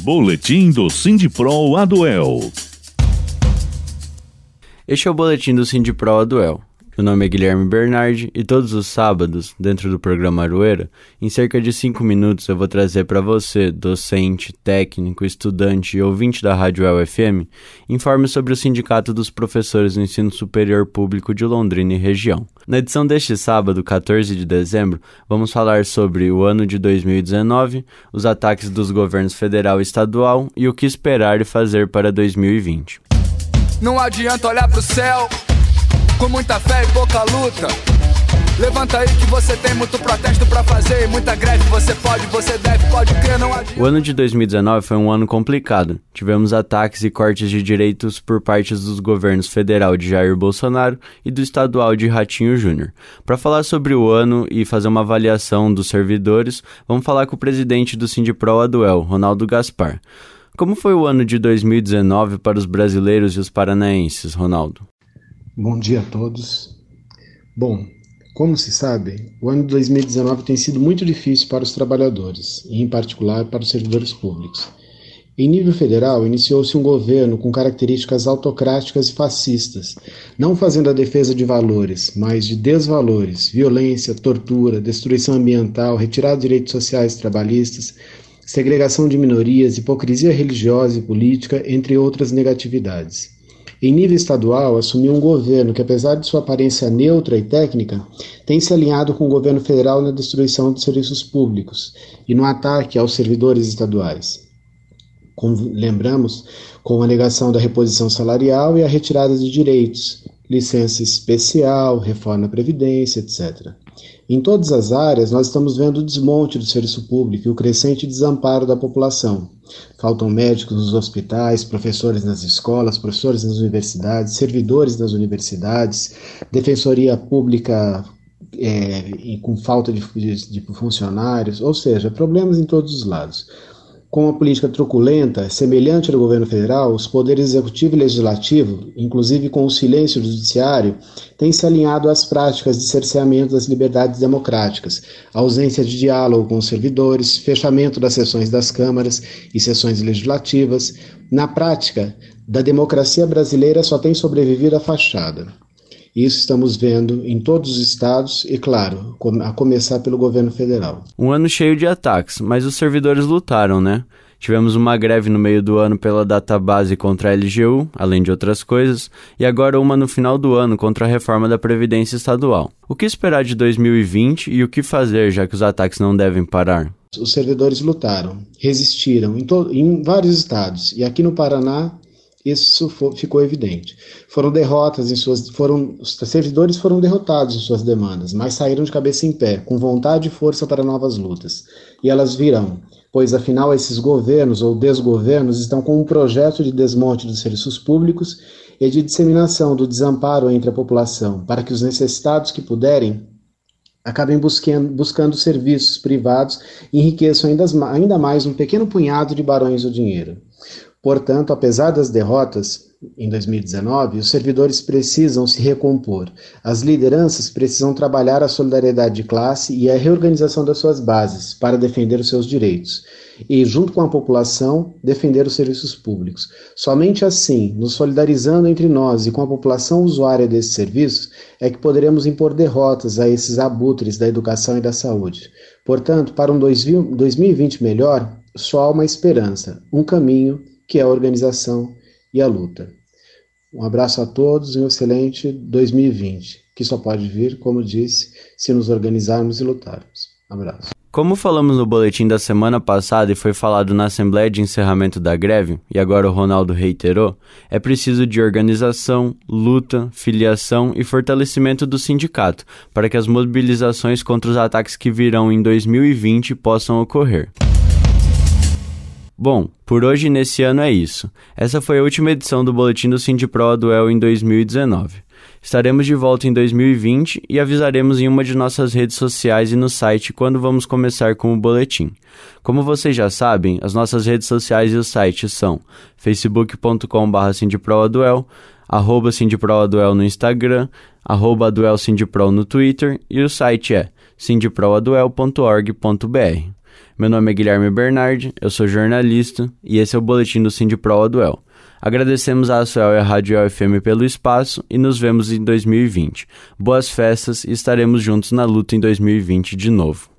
Boletim do Sindipro Aduel. Este é o boletim do Sindipro Aduel. Meu nome é Guilherme Bernardi e todos os sábados, dentro do programa Aroeira, em cerca de 5 minutos eu vou trazer para você, docente, técnico, estudante e ouvinte da Rádio UFM, informes sobre o Sindicato dos Professores do Ensino Superior Público de Londrina e região. Na edição deste sábado, 14 de dezembro, vamos falar sobre o ano de 2019, os ataques dos governos federal e estadual e o que esperar e fazer para 2020. Não adianta olhar pro céu com muita fé e pouca luta. Levanta aí que você tem muito protesto para fazer e muita greve. Você pode, você deve, pode crer, não adianta. O ano de 2019 foi um ano complicado. Tivemos ataques e cortes de direitos por parte dos governos federal de Jair Bolsonaro e do estadual de Ratinho Júnior. Para falar sobre o ano e fazer uma avaliação dos servidores, vamos falar com o presidente do Sindipro Aduel, Ronaldo Gaspar. Como foi o ano de 2019 para os brasileiros e os paranaenses, Ronaldo? Bom dia a todos. Bom, como se sabe, o ano de 2019 tem sido muito difícil para os trabalhadores, e em particular para os servidores públicos. Em nível federal, iniciou-se um governo com características autocráticas e fascistas, não fazendo a defesa de valores, mas de desvalores, violência, tortura, destruição ambiental, retirada de direitos sociais e trabalhistas, segregação de minorias, hipocrisia religiosa e política, entre outras negatividades. Em nível estadual, assumiu um governo que, apesar de sua aparência neutra e técnica, tem se alinhado com o governo federal na destruição dos serviços públicos e no ataque aos servidores estaduais. Com, lembramos, com a negação da reposição salarial e a retirada de direitos, licença especial, reforma da Previdência, etc. Em todas as áreas, nós estamos vendo o desmonte do serviço público e o crescente desamparo da população. Faltam médicos nos hospitais, professores nas escolas, professores nas universidades, servidores nas universidades, defensoria pública é, com falta de, de, de funcionários, ou seja, problemas em todos os lados. Com uma política truculenta, semelhante ao governo federal, os poderes executivo e legislativo, inclusive com o silêncio do judiciário, têm se alinhado às práticas de cerceamento das liberdades democráticas, ausência de diálogo com os servidores, fechamento das sessões das câmaras e sessões legislativas. Na prática, da democracia brasileira só tem sobrevivido a fachada. Isso estamos vendo em todos os estados e, claro, a começar pelo governo federal. Um ano cheio de ataques, mas os servidores lutaram, né? Tivemos uma greve no meio do ano pela database contra a LGU, além de outras coisas, e agora uma no final do ano contra a reforma da Previdência Estadual. O que esperar de 2020 e o que fazer, já que os ataques não devem parar? Os servidores lutaram, resistiram em, em vários estados, e aqui no Paraná isso ficou evidente. Foram derrotas em suas, foram os servidores foram derrotados em suas demandas, mas saíram de cabeça em pé, com vontade e força para novas lutas. E elas virão, pois afinal esses governos ou desgovernos estão com um projeto de desmonte dos serviços públicos e de disseminação do desamparo entre a população, para que os necessitados que puderem acabem buscando, buscando serviços privados e enriqueçam ainda, ainda mais um pequeno punhado de barões do dinheiro. Portanto, apesar das derrotas em 2019, os servidores precisam se recompor. As lideranças precisam trabalhar a solidariedade de classe e a reorganização das suas bases para defender os seus direitos e, junto com a população, defender os serviços públicos. Somente assim, nos solidarizando entre nós e com a população usuária desses serviços, é que poderemos impor derrotas a esses abutres da educação e da saúde. Portanto, para um 2020 melhor, só há uma esperança, um caminho que é a organização e a luta. Um abraço a todos e um excelente 2020, que só pode vir, como disse, se nos organizarmos e lutarmos. Abraço. Como falamos no boletim da semana passada e foi falado na Assembleia de Encerramento da Greve, e agora o Ronaldo reiterou, é preciso de organização, luta, filiação e fortalecimento do sindicato para que as mobilizações contra os ataques que virão em 2020 possam ocorrer. Bom, por hoje nesse ano é isso. Essa foi a última edição do Boletim do Sindipro Duel em 2019. Estaremos de volta em 2020 e avisaremos em uma de nossas redes sociais e no site quando vamos começar com o boletim. Como vocês já sabem, as nossas redes sociais e o site são facebook.com.br sindiproaduel, arroba sindiproaduel no Instagram, arroba aduelsindipro no Twitter e o site é sindiproaduel.org.br. Meu nome é Guilherme Bernardi, eu sou jornalista e esse é o boletim do Sindipro Aduel. Agradecemos à Asuel e à Rádio FM pelo espaço e nos vemos em 2020. Boas festas e estaremos juntos na luta em 2020 de novo.